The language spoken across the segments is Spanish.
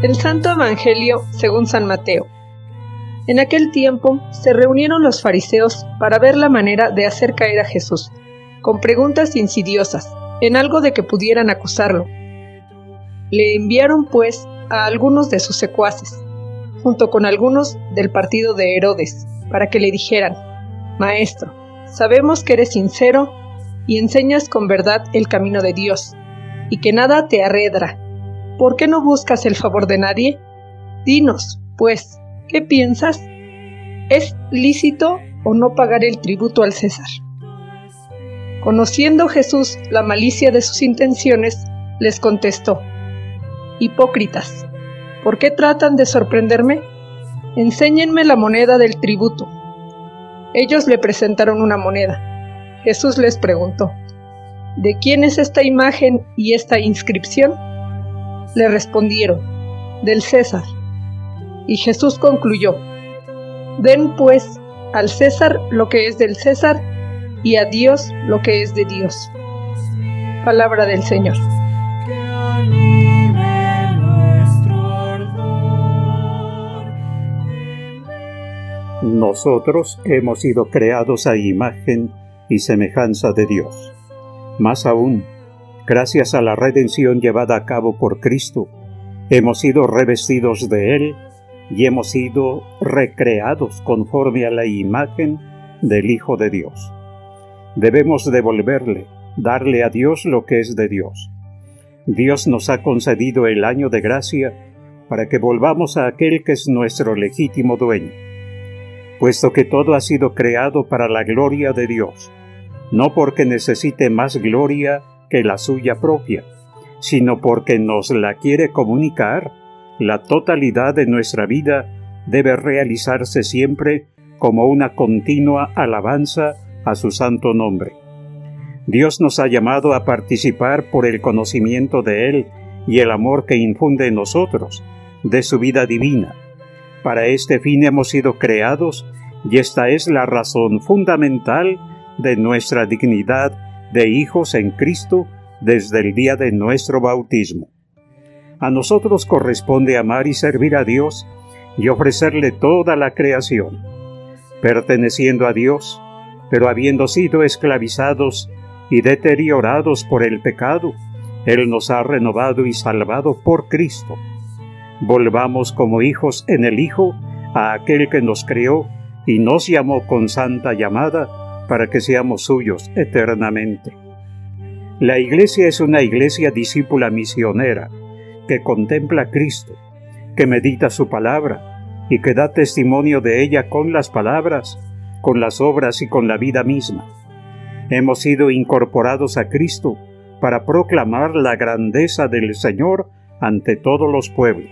Del Santo Evangelio según San Mateo. En aquel tiempo se reunieron los fariseos para ver la manera de hacer caer a Jesús, con preguntas insidiosas, en algo de que pudieran acusarlo. Le enviaron pues a algunos de sus secuaces, junto con algunos del partido de Herodes, para que le dijeran, Maestro, sabemos que eres sincero y enseñas con verdad el camino de Dios, y que nada te arredra. ¿Por qué no buscas el favor de nadie? Dinos, pues, ¿qué piensas? ¿Es lícito o no pagar el tributo al César? Conociendo Jesús la malicia de sus intenciones, les contestó, Hipócritas, ¿por qué tratan de sorprenderme? Enséñenme la moneda del tributo. Ellos le presentaron una moneda. Jesús les preguntó, ¿De quién es esta imagen y esta inscripción? Le respondieron, del César. Y Jesús concluyó, Den pues al César lo que es del César y a Dios lo que es de Dios. Palabra del Señor. Nosotros hemos sido creados a imagen y semejanza de Dios. Más aún, gracias a la redención llevada a cabo por Cristo, hemos sido revestidos de Él y hemos sido recreados conforme a la imagen del Hijo de Dios. Debemos devolverle, darle a Dios lo que es de Dios. Dios nos ha concedido el año de gracia para que volvamos a aquel que es nuestro legítimo dueño. Puesto que todo ha sido creado para la gloria de Dios, no porque necesite más gloria que la suya propia, sino porque nos la quiere comunicar. La totalidad de nuestra vida debe realizarse siempre como una continua alabanza a su santo nombre. Dios nos ha llamado a participar por el conocimiento de Él y el amor que infunde en nosotros, de su vida divina. Para este fin hemos sido creados y esta es la razón fundamental de nuestra dignidad de hijos en Cristo desde el día de nuestro bautismo. A nosotros corresponde amar y servir a Dios y ofrecerle toda la creación. Perteneciendo a Dios, pero habiendo sido esclavizados y deteriorados por el pecado, Él nos ha renovado y salvado por Cristo. Volvamos como hijos en el Hijo a aquel que nos creó y nos llamó con santa llamada para que seamos suyos eternamente. La Iglesia es una Iglesia discípula misionera, que contempla a Cristo, que medita su palabra y que da testimonio de ella con las palabras, con las obras y con la vida misma. Hemos sido incorporados a Cristo para proclamar la grandeza del Señor ante todos los pueblos.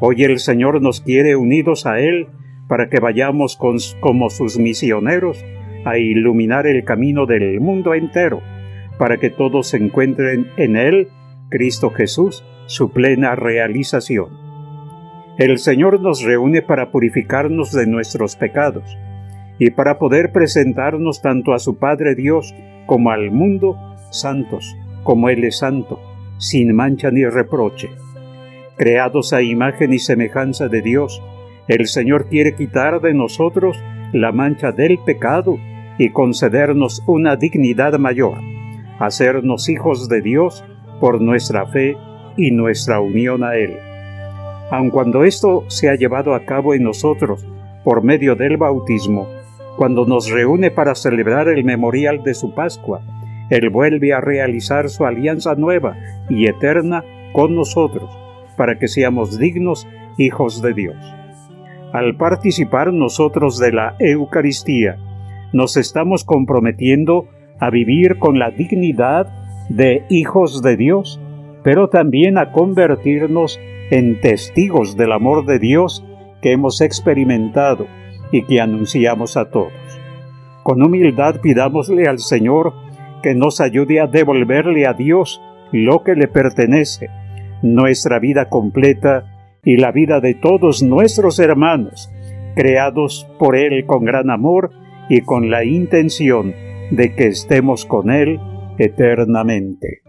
Hoy el Señor nos quiere unidos a Él para que vayamos como sus misioneros a iluminar el camino del mundo entero, para que todos encuentren en Él, Cristo Jesús, su plena realización. El Señor nos reúne para purificarnos de nuestros pecados y para poder presentarnos tanto a su Padre Dios como al mundo santos, como Él es santo, sin mancha ni reproche. Creados a imagen y semejanza de Dios, el Señor quiere quitar de nosotros la mancha del pecado y concedernos una dignidad mayor, hacernos hijos de Dios por nuestra fe y nuestra unión a Él. Aun cuando esto se ha llevado a cabo en nosotros por medio del bautismo, cuando nos reúne para celebrar el memorial de su Pascua, Él vuelve a realizar su alianza nueva y eterna con nosotros, para que seamos dignos hijos de Dios. Al participar nosotros de la Eucaristía, nos estamos comprometiendo a vivir con la dignidad de hijos de Dios, pero también a convertirnos en testigos del amor de Dios que hemos experimentado y que anunciamos a todos. Con humildad pidámosle al Señor que nos ayude a devolverle a Dios lo que le pertenece, nuestra vida completa y la vida de todos nuestros hermanos, creados por Él con gran amor y con la intención de que estemos con Él eternamente.